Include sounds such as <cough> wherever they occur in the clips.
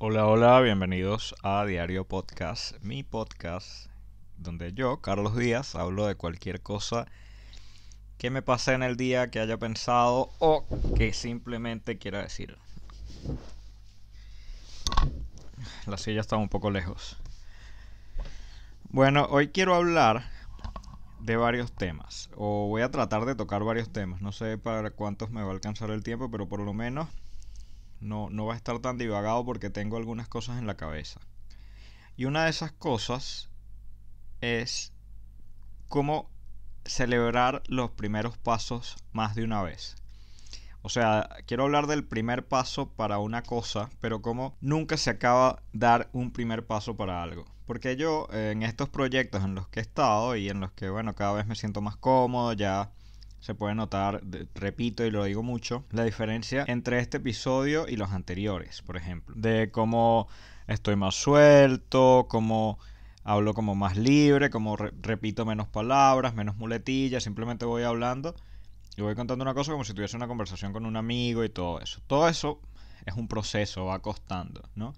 Hola, hola, bienvenidos a Diario Podcast, mi podcast, donde yo, Carlos Díaz, hablo de cualquier cosa que me pase en el día, que haya pensado o que simplemente quiera decir. La silla está un poco lejos. Bueno, hoy quiero hablar de varios temas, o voy a tratar de tocar varios temas. No sé para cuántos me va a alcanzar el tiempo, pero por lo menos no, no va a estar tan divagado porque tengo algunas cosas en la cabeza. Y una de esas cosas es cómo celebrar los primeros pasos más de una vez. O sea, quiero hablar del primer paso para una cosa, pero cómo nunca se acaba dar un primer paso para algo. Porque yo en estos proyectos en los que he estado y en los que, bueno, cada vez me siento más cómodo, ya se puede notar, repito y lo digo mucho, la diferencia entre este episodio y los anteriores, por ejemplo. De cómo estoy más suelto, cómo hablo como más libre, como repito menos palabras, menos muletillas, simplemente voy hablando y voy contando una cosa como si tuviese una conversación con un amigo y todo eso. Todo eso es un proceso, va costando, ¿no?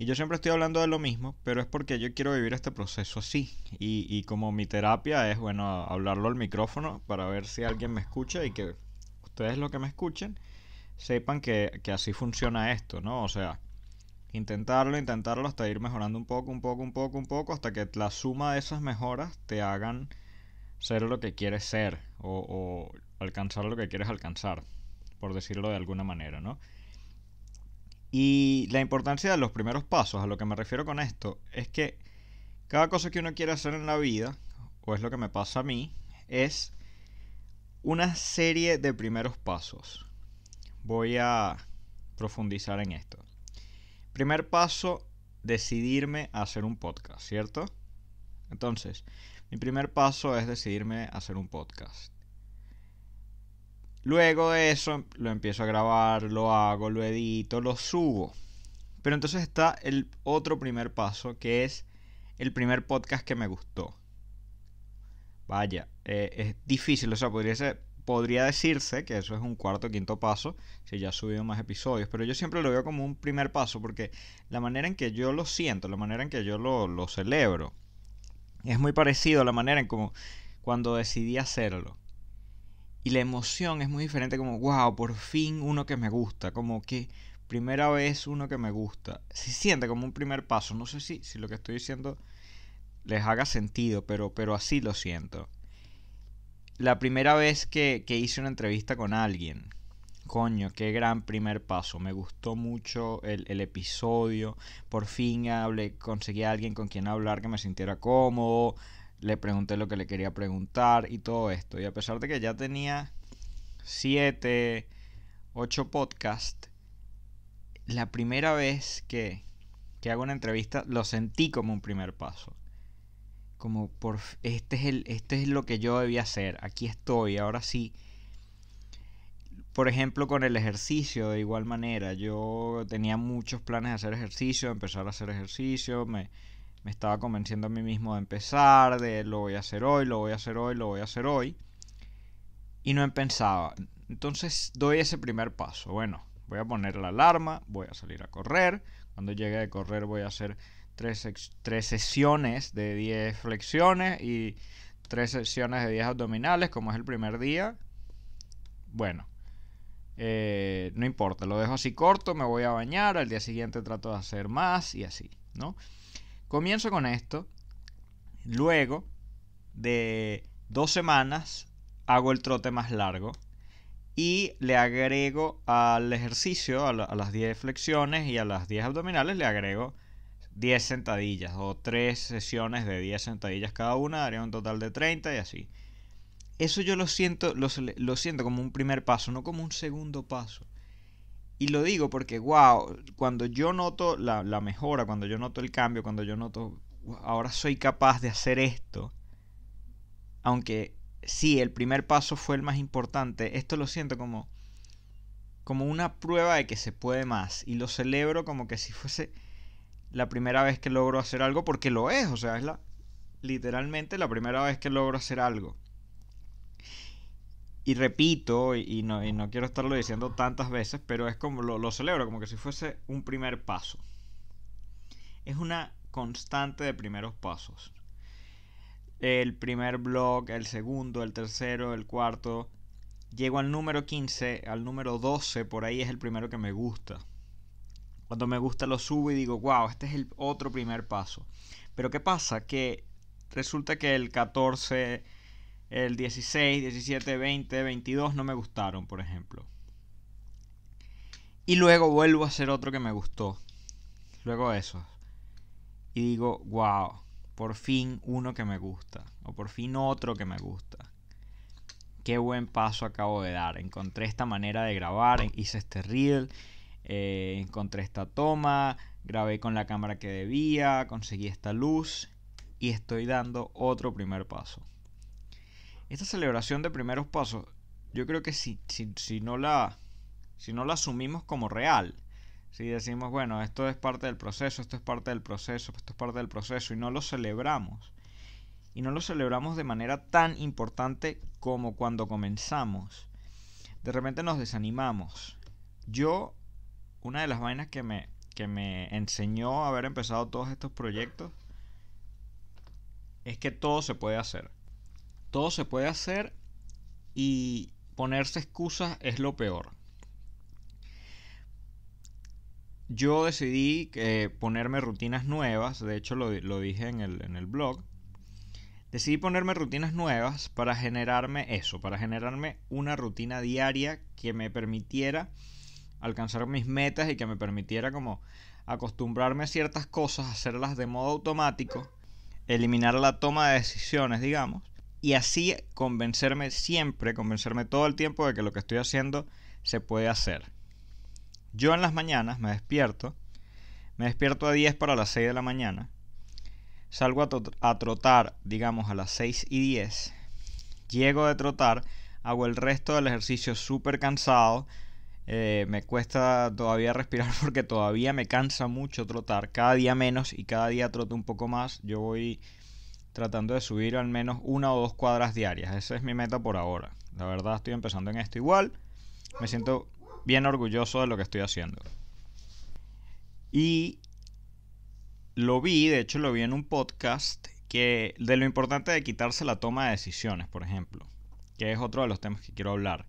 Y yo siempre estoy hablando de lo mismo, pero es porque yo quiero vivir este proceso así. Y, como mi terapia es, bueno, hablarlo al micrófono para ver si alguien me escucha y que ustedes lo que me escuchen sepan que, que así funciona esto, ¿no? O sea, intentarlo, intentarlo hasta ir mejorando un poco, un poco, un poco, un poco, hasta que la suma de esas mejoras te hagan ser lo que quieres ser o, o alcanzar lo que quieres alcanzar, por decirlo de alguna manera, ¿no? Y la importancia de los primeros pasos, a lo que me refiero con esto, es que cada cosa que uno quiere hacer en la vida, o es lo que me pasa a mí, es una serie de primeros pasos. Voy a profundizar en esto. Primer paso, decidirme a hacer un podcast, ¿cierto? Entonces, mi primer paso es decidirme a hacer un podcast. Luego de eso lo empiezo a grabar, lo hago, lo edito, lo subo. Pero entonces está el otro primer paso que es el primer podcast que me gustó. Vaya, eh, es difícil, o sea, podría, decirse que eso es un cuarto o quinto paso si ya he subido más episodios, pero yo siempre lo veo como un primer paso porque la manera en que yo lo siento, la manera en que yo lo, lo celebro, es muy parecido a la manera en como cuando decidí hacerlo. Y la emoción es muy diferente, como, wow, por fin uno que me gusta, como que primera vez uno que me gusta. Se siente como un primer paso. No sé si, si lo que estoy diciendo les haga sentido, pero, pero así lo siento. La primera vez que, que hice una entrevista con alguien, coño, qué gran primer paso. Me gustó mucho el, el, episodio. Por fin hablé, conseguí a alguien con quien hablar que me sintiera cómodo le pregunté lo que le quería preguntar y todo esto. Y a pesar de que ya tenía 7, 8 podcasts, la primera vez que, que hago una entrevista lo sentí como un primer paso. Como por este es el este es lo que yo debía hacer. Aquí estoy, ahora sí. Por ejemplo, con el ejercicio, de igual manera, yo tenía muchos planes de hacer ejercicio, empezar a hacer ejercicio, me, me estaba convenciendo a mí mismo de empezar, de lo voy a hacer hoy, lo voy a hacer hoy, lo voy a hacer hoy. Y no pensaba. Entonces doy ese primer paso. Bueno, voy a poner la alarma, voy a salir a correr. Cuando llegue de correr voy a hacer tres, tres sesiones de 10 flexiones y tres sesiones de 10 abdominales, como es el primer día. Bueno, eh, no importa, lo dejo así corto, me voy a bañar, al día siguiente trato de hacer más y así, ¿no? Comienzo con esto. Luego de dos semanas hago el trote más largo. Y le agrego al ejercicio, a, las 10 flexiones y a las 10 abdominales, le agrego 10 sentadillas o 3 sesiones de 10 sentadillas cada una, daría un total de 30 y así. Eso yo lo siento, lo, lo siento como un primer paso, no como un segundo paso. Y lo digo porque, wow, cuando yo noto la, mejora, cuando yo noto el cambio, cuando yo noto, ahora soy capaz de hacer esto, aunque sí, el primer paso fue el más importante, esto lo siento como, como una prueba de que se puede más. Y lo celebro como que si fuese la primera vez que logro hacer algo, porque lo es, o sea, es la, literalmente la primera vez que logro hacer algo y repito, y no, quiero estarlo diciendo tantas veces, pero es como lo, celebro, como que si fuese un primer paso. es una constante de primeros pasos. El primer blog, el segundo, el tercero, el cuarto. Llego al número 15, al número 12, por ahí es el primero que me gusta. Cuando me gusta lo subo y digo, wow, este es el otro primer paso. Pero ¿qué pasa? Que resulta que el 14, el 16, 17, 20, 22 no me gustaron, por ejemplo. Y luego vuelvo a hacer otro que me gustó. Luego eso. Y digo, wow, por fin uno que me gusta. O por fin otro que me gusta. Qué buen paso acabo de dar. Encontré esta manera de grabar. Hice este reel. Eh, encontré esta toma. Grabé con la cámara que debía. Conseguí esta luz. Y estoy dando otro primer paso. Esta celebración de primeros pasos. Yo creo que si, si, si no la si no lo asumimos como real, si decimos, bueno, esto es parte del proceso, esto es parte del proceso, esto es parte del proceso, y no lo celebramos, y no lo celebramos de manera tan importante como cuando comenzamos, de repente nos desanimamos. Yo, una de las vainas que me, que me enseñó a haber empezado todos estos proyectos, es que todo se puede hacer. Todo se puede hacer y ponerse excusas es lo peor. Yo decidí eh, ponerme rutinas nuevas, de hecho lo, dije en el, en el, blog, decidí ponerme rutinas nuevas para generarme eso, para generarme una rutina diaria que me permitiera alcanzar mis metas y que me permitiera como acostumbrarme a ciertas cosas, hacerlas de modo automático, eliminar la toma de decisiones, digamos, y así convencerme siempre, convencerme todo el tiempo de que lo que estoy haciendo se puede hacer. Yo en las mañanas me despierto, me despierto a 10 para las 6 de la mañana, salgo a, trotar, digamos, a las 6 y 10, llego de trotar, hago el resto del ejercicio súper cansado, eh, me cuesta todavía respirar <laughs> porque todavía me cansa mucho trotar, cada día menos y cada día troto un poco más, yo voy tratando de subir al menos una o dos cuadras diarias, esa es mi meta por ahora, la verdad estoy empezando en esto igual, me siento bien orgulloso de lo que estoy haciendo. Y lo vi, de hecho lo vi en un podcast, que de lo importante de quitarse la toma de decisiones, por ejemplo, que es otro de los temas que quiero hablar.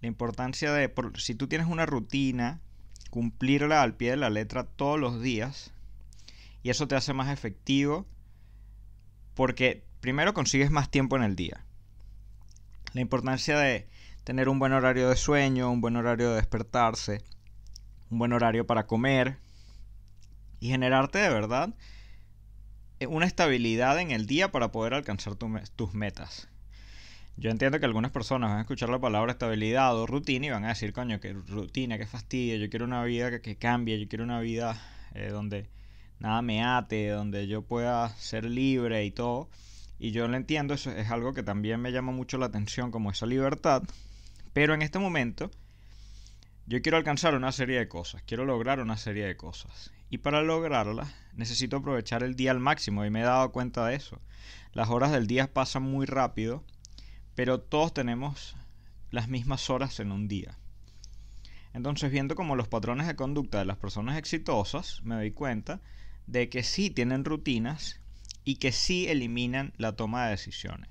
La importancia de, si tú tienes una rutina, cumplirla al pie de la letra todos los días, y eso te hace más efectivo, porque primero consigues más tiempo en el día. La importancia de tener un buen horario de sueño, un buen horario de despertarse, un buen horario para comer y generarte de verdad eh, una estabilidad en el día para poder alcanzar tus metas. Yo entiendo que algunas personas van a escuchar la palabra estabilidad o rutina y van a decir, coño, que rutina, que fastidio, yo quiero una vida que, cambie, yo quiero una vida eh, donde nada me ate, donde yo pueda ser libre y todo. Y yo lo entiendo, eso es algo que también me llama mucho la atención, como esa libertad. Pero en este momento yo quiero alcanzar una serie de cosas, quiero lograr una serie de cosas. Y para lograrlas necesito aprovechar el día al máximo y me he dado cuenta de eso. Las horas del día pasan muy rápido, pero todos tenemos las mismas horas en un día. Entonces, viendo como los patrones de conducta de las personas exitosas, me doy cuenta de que sí tienen rutinas y que sí eliminan la toma de decisiones.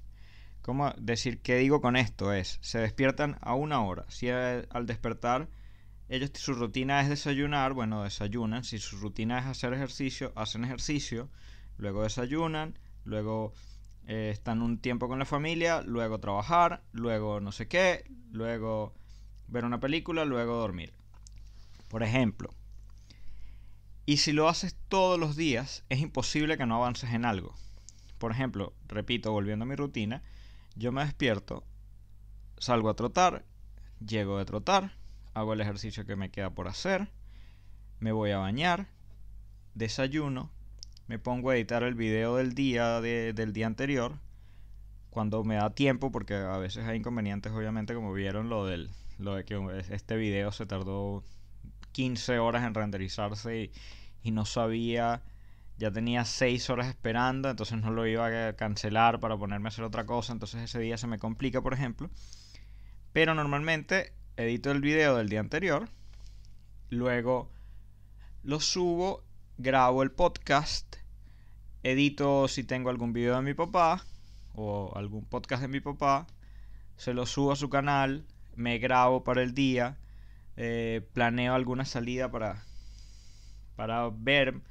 ¿Cómo decir qué digo con esto? Es, se despiertan a una hora. Si al despertar ellos su rutina es desayunar, bueno, desayunan. Si su rutina es hacer ejercicio, hacen ejercicio. Luego desayunan, luego eh, están un tiempo con la familia, luego trabajar, luego no sé qué, luego ver una película, luego dormir. Por ejemplo. Y si lo haces todos los días, es imposible que no avances en algo. Por ejemplo, repito, volviendo a mi rutina, yo me despierto, salgo a trotar, llego de trotar, hago el ejercicio que me queda por hacer, me voy a bañar, desayuno, me pongo a editar el video del día del día anterior cuando me da tiempo porque a veces hay inconvenientes obviamente como vieron lo del lo de que este video se tardó 15 horas en renderizarse y, no sabía ya tenía seis horas esperando, entonces no lo iba a cancelar para ponerme a hacer otra cosa, entonces ese día se me complica, por ejemplo. Pero normalmente edito el video del día anterior, luego lo subo grabo el podcast, edito si tengo algún video de mi papá o algún podcast de mi papá, se lo subo a su canal, me grabo para el día, eh, planeo alguna salida para, para ver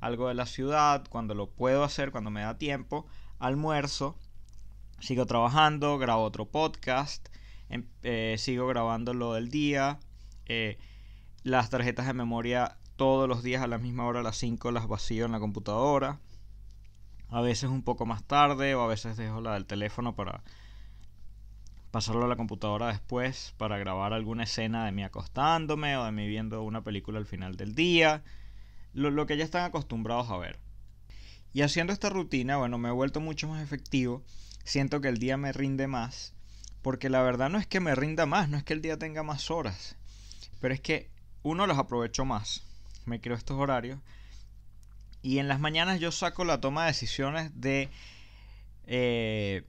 algo de la ciudad, cuando lo puedo hacer, cuando me da tiempo, almuerzo, sigo trabajando, grabo otro podcast, em, eh, sigo grabando lo del día, eh, las tarjetas de memoria todos los días a la misma hora, a las 5 las vacío en la computadora. A veces un poco más tarde o a veces dejo la del teléfono para pasarlo a la computadora después para grabar alguna escena de mí acostándome o de mí viendo una película al final del día. Lo, lo que ya están acostumbrados a ver. Y haciendo esta rutina, bueno, me he vuelto mucho más efectivo. Siento que el día me rinde más. Porque la verdad no es que me rinda más, no es que el día tenga más horas. Pero es que uno los aprovecho más me creo estos horarios. Y en las mañanas yo saco la toma de decisiones de eh,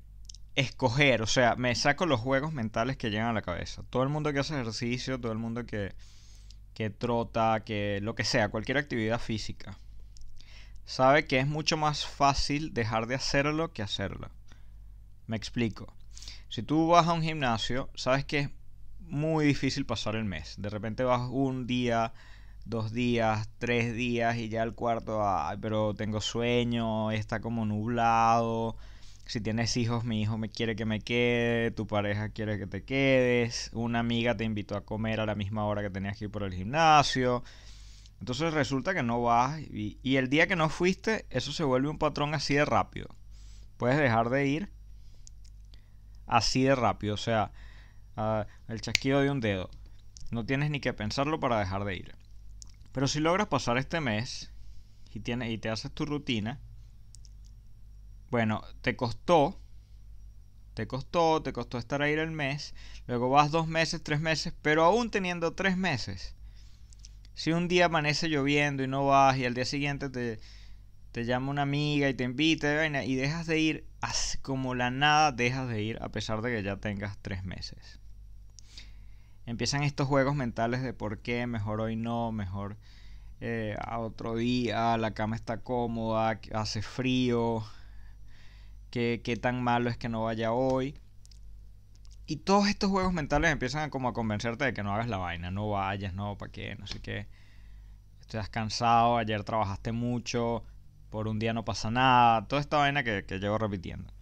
escoger, o sea, me saco los juegos mentales que llegan a la cabeza. Todo el mundo que hace ejercicio, todo el mundo que, que trota, que lo que sea, cualquier actividad física, sabe que es mucho más fácil dejar de hacerlo que hacerlo. Me explico. Si tú vas a un gimnasio, sabes que es muy difícil pasar el mes. De repente vas un día dos días, tres días y ya el cuarto, ay, pero tengo sueño, está como nublado. Si tienes hijos, mi hijo me quiere que me quede, tu pareja quiere que te quedes, una amiga te invitó a comer a la misma hora que tenías que ir por el gimnasio. Entonces resulta que no vas y, el día que no fuiste, eso se vuelve un patrón así de rápido. Puedes dejar de ir así de rápido, o sea, ah, el chasquido de un dedo. No tienes ni que pensarlo para dejar de ir. Pero si logras pasar este mes y, tienes, y te haces tu rutina, bueno, te costó, te costó, te costó estar ahí el mes, luego vas dos meses, tres meses, pero aún teniendo tres meses, si un día amanece lloviendo y no vas y al día siguiente te, te llama una amiga y te invita y dejas de ir, como la nada dejas de ir a pesar de que ya tengas tres meses. Empiezan estos juegos mentales de por qué, mejor hoy no, mejor eh, a otro día, la cama está cómoda, hace frío, qué, qué tan malo es que no vaya hoy. Y todos estos juegos mentales empiezan a como a convencerte de que no hagas la vaina, no vayas, no, para qué, no sé qué. Estás cansado, ayer trabajaste mucho, por un día no pasa nada, toda esta vaina que, que llevo repitiendo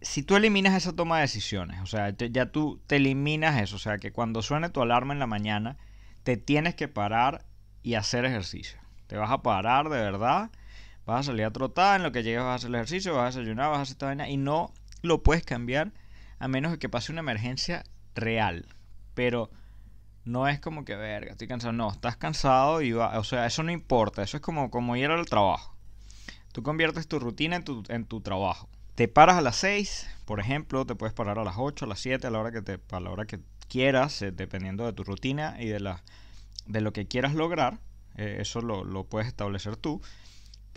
si tú eliminas esa toma de decisiones, o sea, ya tú te eliminas eso, o sea, que cuando suene tu alarma en la mañana, te tienes que parar y hacer ejercicio. Te vas a parar de verdad, vas a salir a trotar, en lo que llegues vas a hacer el ejercicio, vas a desayunar, vas a hacer esta vaina y no lo puedes cambiar a menos de que pase una emergencia real. Pero no es como que, verga, estoy cansado. No, estás cansado y va, o sea, eso no importa, eso es como, como ir al trabajo. Tú conviertes tu rutina en tu, en tu trabajo te paras a las 6, por ejemplo, te puedes parar a las 8, a las 7, a la hora que, te, a la hora que quieras, eh, dependiendo de tu rutina y de, la, de lo que quieras lograr. Eh, eso lo, puedes establecer tú.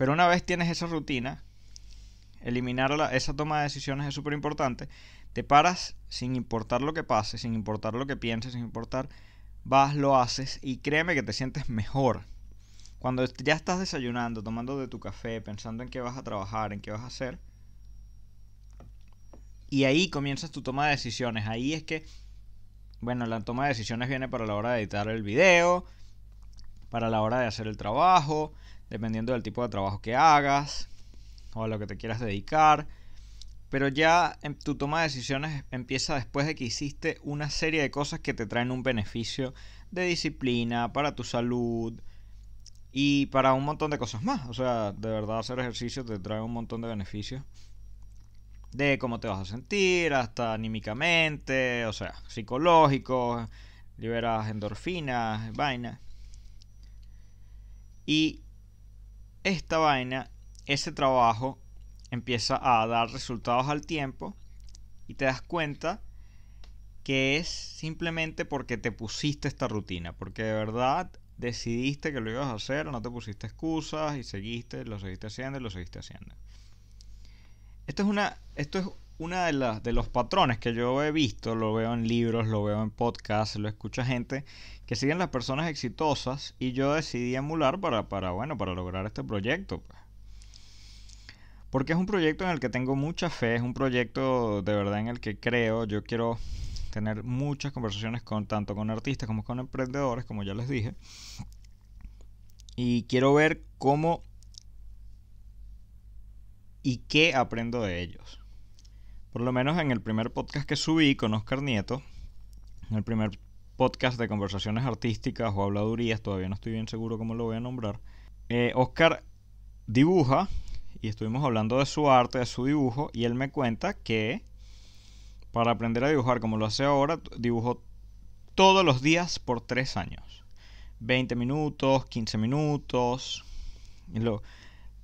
Pero una vez tienes esa rutina, eliminar esa toma de decisiones es súper importante. Te paras sin importar lo que pase, sin importar lo que pienses, sin importar, vas, lo haces y créeme que te sientes mejor. Cuando ya estás desayunando, tomando de tu café, pensando en qué vas a trabajar, en qué vas a hacer, y ahí comienzas tu toma de decisiones. Ahí es que, bueno, la toma de decisiones viene para la hora de editar el video, para la hora de hacer el trabajo, dependiendo del tipo de trabajo que hagas o a lo que te quieras dedicar. Pero ya en tu toma de decisiones empieza después de que hiciste una serie de cosas que te traen un beneficio de disciplina, para tu salud y para un montón de cosas más. O sea, de verdad hacer ejercicio te trae un montón de beneficios de cómo te vas a sentir, hasta anímicamente, o sea, psicológico, liberas endorfinas, vaina. Y esta vaina, ese trabajo, empieza a dar resultados al tiempo y te das cuenta que es simplemente porque te pusiste esta rutina, porque de verdad decidiste que lo ibas a hacer, no te pusiste excusas y seguiste, lo seguiste haciendo y lo seguiste haciendo. Esto es una. Esto es una de, las de los patrones que yo he visto, lo veo en libros, lo veo en podcasts, lo escucha gente que siguen las personas exitosas y yo decidí emular para, para, bueno, para lograr este proyecto. Pues. Porque es un proyecto en el que tengo mucha fe, es un proyecto de verdad en el que creo, yo quiero tener muchas conversaciones con tanto con artistas como con emprendedores, como ya les dije. Y quiero ver cómo y qué aprendo de ellos. Por lo menos en el primer podcast que subí con Oscar Nieto, en el primer podcast de conversaciones artísticas o habladurías, todavía no estoy bien seguro cómo lo voy a nombrar, eh, Oscar dibuja y estuvimos hablando de su arte, de su dibujo, y él me cuenta que para aprender a dibujar como lo hace ahora, dibujó todos los días por tres años. 20 minutos, 15 minutos, lo,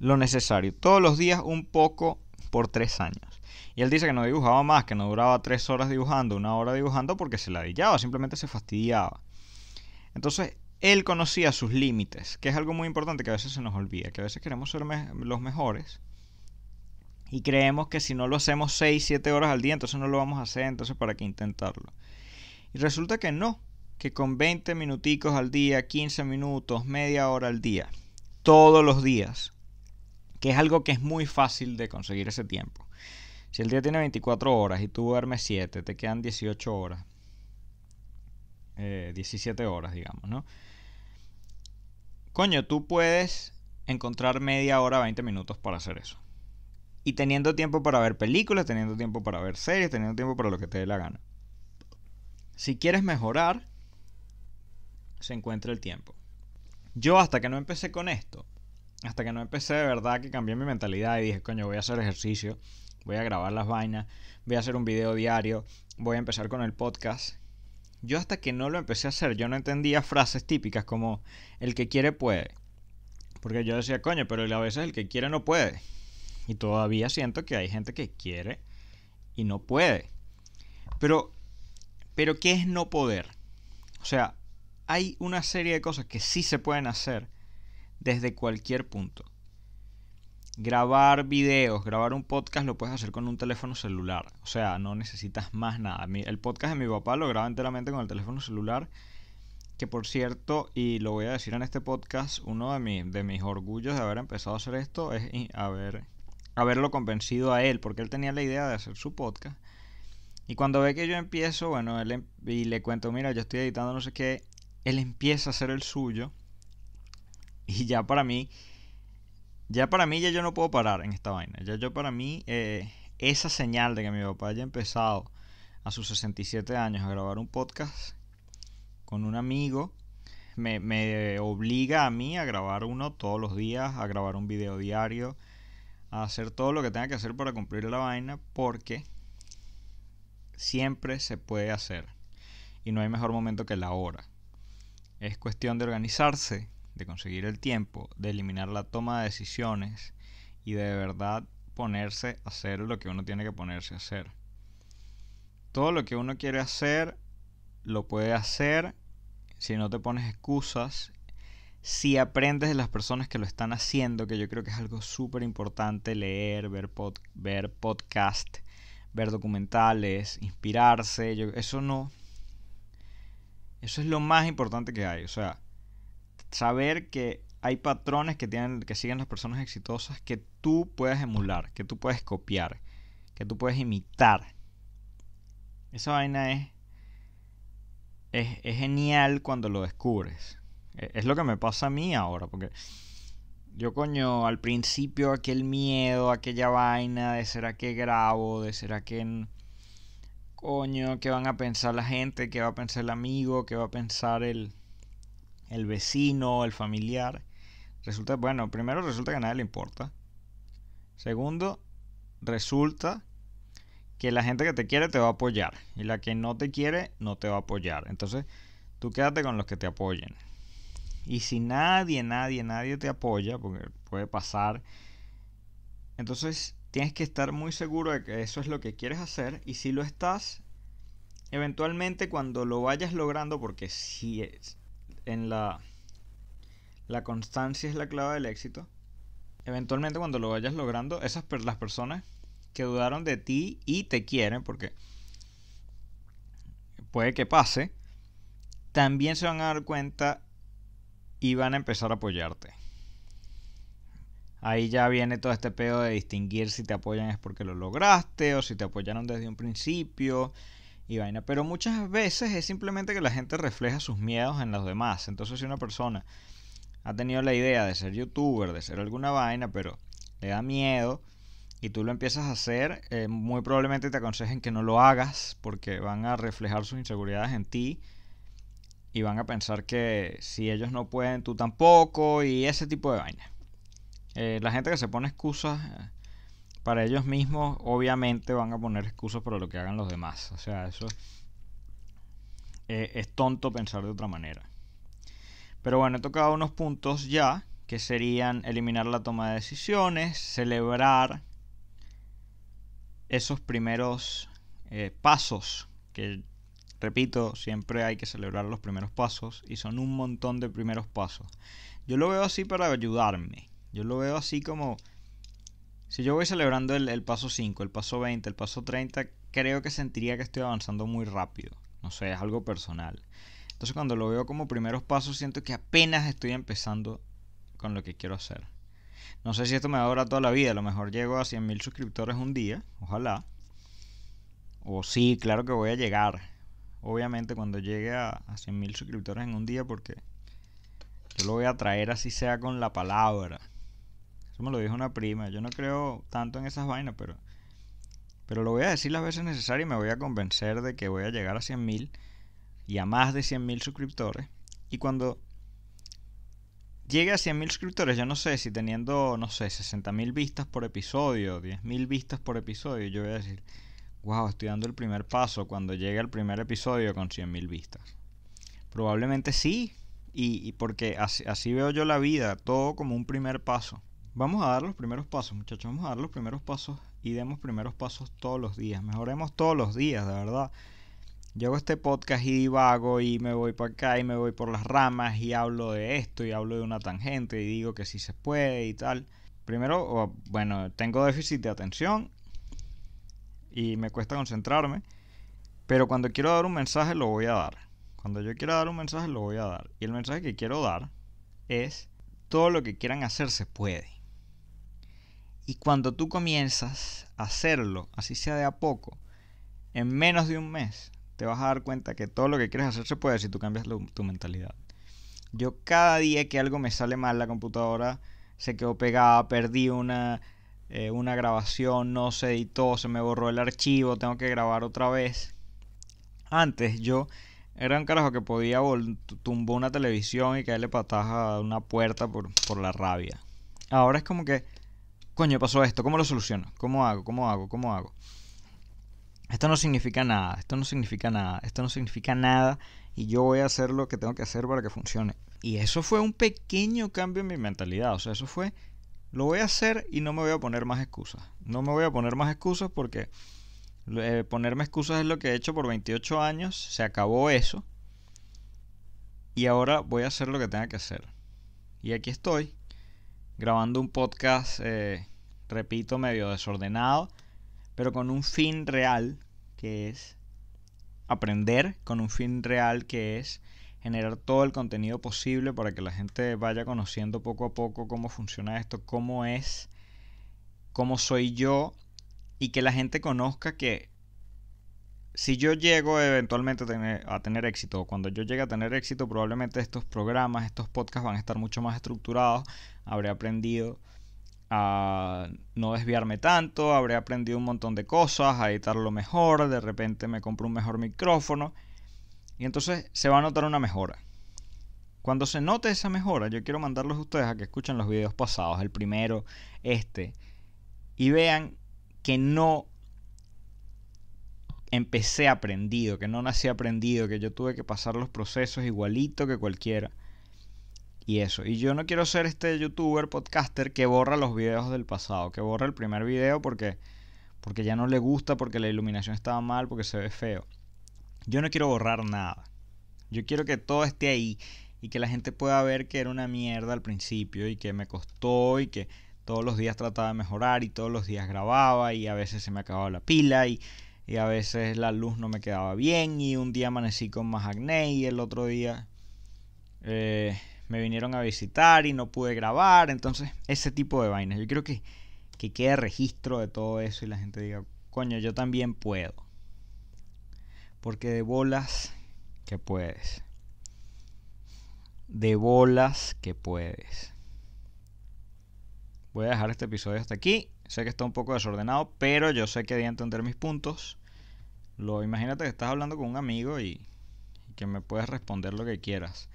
lo necesario. Todos los días un poco por tres años. Y él dice que no dibujaba más, que no duraba tres horas dibujando, una hora dibujando porque se la ladillaba, simplemente se fastidiaba. Entonces, él conocía sus límites, que es algo muy importante que a veces se nos olvida, que a veces queremos ser los mejores y creemos que si no lo hacemos 6, 7 horas al día, entonces no lo vamos a hacer, entonces para qué intentarlo. Y resulta que no, que con 20 minuticos al día, 15 minutos, media hora al día, todos los días, que es algo que es muy fácil de conseguir ese tiempo. Si el día tiene 24 horas y tú duermes 7, te quedan 18 horas. 17 eh, horas, digamos, ¿no? Coño, tú puedes encontrar media hora, 20 minutos para hacer eso. Y teniendo tiempo para ver películas, teniendo tiempo para ver series, teniendo tiempo para lo que te dé la gana. Si quieres mejorar, se encuentra el tiempo. Yo hasta que no empecé con esto, hasta que no empecé de verdad que cambié mi mentalidad y dije, coño, voy a hacer ejercicio, voy a grabar las vainas, voy a hacer un video diario, voy a empezar con el podcast. Yo hasta que no lo empecé a hacer, yo no entendía frases típicas como el que quiere puede. Porque yo decía, coño, pero a veces el que quiere no puede. Y todavía siento que hay gente que quiere y no puede. Pero, pero ¿qué es no poder? O sea, hay una serie de cosas que sí se pueden hacer desde cualquier punto. Grabar videos, grabar un podcast lo puedes hacer con un teléfono celular. O sea, no necesitas más nada. El podcast de mi papá lo graba enteramente con el teléfono celular. Que por cierto, y lo voy a decir en este podcast, uno de, de mis orgullos de haber empezado a hacer esto es haber, haberlo convencido a él, porque él tenía la idea de hacer su podcast. Y cuando ve que yo empiezo, bueno, él, em, y le cuento, mira, yo estoy editando no sé qué, él empieza a hacer el suyo y ya para mí, ya para mí ya yo no puedo parar en esta vaina. Ya yo para mí, eh, esa señal de que mi papá haya empezado a sus 67 años a grabar un podcast con un amigo, me, me obliga a mí a grabar uno todos los días, a grabar un video diario, a hacer todo lo que tenga que hacer para cumplir la vaina, porque siempre se puede hacer. Y no hay mejor momento que la hora. Es cuestión de organizarse, de conseguir el tiempo, de eliminar la toma de decisiones y de, verdad ponerse a hacer lo que uno tiene que ponerse a hacer. Todo lo que uno quiere hacer, lo puede hacer si no te pones excusas, si aprendes de las personas que lo están haciendo, que yo creo que es algo súper importante, leer, ver, ver podcast, ver documentales, inspirarse, eso no... Eso es lo más importante que hay, o sea, saber que hay patrones que tienen que siguen las personas exitosas que tú puedes emular, que tú puedes copiar, que tú puedes imitar. Esa vaina es, es, genial cuando lo descubres. E, es, lo que me pasa a mí ahora, porque yo coño, al principio aquel miedo, aquella vaina de será que grabo, de será que... Coño, ¿qué van a pensar la gente? ¿Qué va a pensar el amigo? ¿Qué va a pensar el, el vecino, el familiar. Resulta, bueno, primero resulta que a nadie le importa. Segundo, resulta que la gente que te quiere te va a apoyar y la que no te quiere no te va a apoyar. Entonces, tú quédate con los que te apoyen. Y si nadie, nadie, nadie te apoya, porque puede pasar, entonces tienes que estar muy seguro de que eso es lo que quieres hacer y si lo estás, eventualmente cuando lo vayas logrando, porque si es, en la, la constancia es la clave del éxito. Eventualmente cuando lo vayas logrando, esas las personas que dudaron de ti y te quieren, porque puede que pase, también se van a dar cuenta y van a empezar a apoyarte. Ahí ya viene todo este pedo de distinguir si te apoyan es porque lo lograste o si te apoyaron desde un principio y vaina. Pero muchas veces es simplemente que la gente refleja sus miedos en los demás. Entonces si una persona ha tenido la idea de ser youtuber, de ser alguna vaina, pero le da miedo y tú lo empiezas a hacer, eh, muy probablemente te aconsejen que no lo hagas porque van a reflejar sus inseguridades en ti y van a pensar que si ellos no pueden, tú tampoco y ese tipo de vaina. Eh, la gente que se pone excusas eh, para ellos mismos, obviamente van a poner excusas para lo que hagan los demás. O sea, eso es tonto pensar de otra manera. Pero bueno, he tocado unos puntos ya, que serían eliminar la toma de decisiones, celebrar esos primeros eh, pasos, que repito, siempre hay que celebrar los primeros pasos, y son un montón de primeros pasos. Yo lo veo así para ayudarme, yo lo veo así como, si yo voy celebrando el, paso 5, el paso 20, el paso 30, creo que sentiría que estoy avanzando muy rápido, no sé, es algo personal. Entonces cuando lo veo como primeros pasos siento que apenas estoy empezando con lo que quiero hacer. No sé si esto me va a durar toda la vida, a lo mejor llego a 100.000 suscriptores un día, ojalá. O sí, claro que voy a llegar. Obviamente cuando llegue a, a 100.000 suscriptores en un día porque yo lo voy a traer así sea con la palabra. Eso me lo dijo una prima. Yo no creo tanto en esas vainas, pero, pero lo voy a decir las veces necesarias y me voy a convencer de que voy a llegar a 100.000 y a más de 100.000 suscriptores. Y cuando llegue a 100.000 suscriptores, yo no sé si teniendo, no sé, 60.000 vistas por episodio, 10.000 vistas por episodio, yo voy a decir, wow, estoy dando el primer paso cuando llegue al primer episodio con 100.000 vistas. Probablemente sí, y, porque así, así, veo yo la vida, todo como un primer paso. Vamos a dar los primeros pasos, muchachos, vamos a dar los primeros pasos y demos primeros pasos todos los días. Mejoremos todos los días, de verdad. Yo hago este podcast y divago y me voy para acá y me voy por las ramas y hablo de esto y hablo de una tangente y digo que sí se puede y tal. Primero, bueno, tengo déficit de atención y me cuesta concentrarme, pero cuando quiero dar un mensaje lo voy a dar. Cuando yo quiero dar un mensaje lo voy a dar. Y el mensaje que quiero dar es todo lo que quieran hacer se puede. Y cuando tú comienzas a hacerlo, así sea de a poco, en menos de un mes, te vas a dar cuenta que todo lo que quieres hacer se puede si tú cambias tu mentalidad. Yo cada día que algo me sale mal la computadora se quedó pegada, perdí una, eh, una grabación, no se editó, se me borró el archivo, tengo que grabar otra vez. Antes yo era un carajo que podía tumbar una televisión y caerle patadas a una puerta por, por la rabia. Ahora es como que, coño, pasó esto, ¿cómo lo soluciono? ¿Cómo hago? ¿Cómo hago? ¿Cómo hago? esto no significa nada, esto no significa nada, esto no significa nada y yo voy a hacer lo que tengo que hacer para que funcione. Y eso fue un pequeño cambio en mi mentalidad, o sea, eso fue, lo voy a hacer y no me voy a poner más excusas. No me voy a poner más excusas porque eh, ponerme excusas es lo que he hecho por 28 años, se acabó eso y ahora voy a hacer lo que tenga que hacer. Y aquí estoy, grabando un podcast, eh, repito, medio desordenado pero con un fin real que es aprender, con un fin real que es generar todo el contenido posible para que la gente vaya conociendo poco a poco cómo funciona esto, cómo es, cómo soy yo y que la gente conozca que si yo llego eventualmente a tener, a tener éxito, cuando yo llegue a tener éxito, probablemente estos programas, estos podcasts van a estar mucho más estructurados, habré aprendido a no desviarme tanto, habré aprendido un montón de cosas, a editarlo mejor, de repente me compro un mejor micrófono y entonces se va a notar una mejora. Cuando se note esa mejora, yo quiero mandarlos a ustedes a que escuchen los videos pasados, el primero, este, y vean que no empecé aprendido, que no nací aprendido, que yo tuve que pasar los procesos igualito que cualquiera y eso. Y yo no quiero ser este youtuber, podcaster que borra los videos del pasado, que borra el primer video porque, porque ya no le gusta, porque la iluminación estaba mal, porque se ve feo. Yo no quiero borrar nada. Yo quiero que todo esté ahí y que la gente pueda ver que era una mierda al principio y que me costó y que todos los días trataba de mejorar y todos los días grababa y a veces se me acababa la pila y, y a veces la luz no me quedaba bien y un día amanecí con más acné y el otro día eh, me vinieron a visitar y no pude grabar. Entonces, ese tipo de vainas. Yo creo que, que quede registro de todo eso y la gente diga, coño, yo también puedo. Porque de bolas que puedes. De bolas que puedes. Voy a dejar este episodio hasta aquí. Sé que está un poco desordenado, pero yo sé que voy entender mis puntos. Lo imagínate que estás hablando con un amigo y, y que me puedes responder lo que quieras.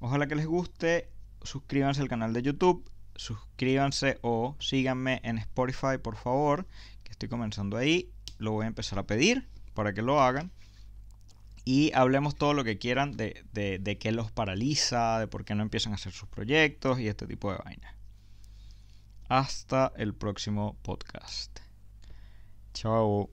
Ojalá que les guste. Suscríbanse al canal de YouTube. Suscríbanse o síganme en Spotify, por favor. Que estoy comenzando ahí. Lo voy a empezar a pedir para que lo hagan. Y hablemos todo lo que quieran de, de, de qué los paraliza, de por qué no empiezan a hacer sus proyectos y este tipo de vainas. Hasta el próximo podcast. Chao.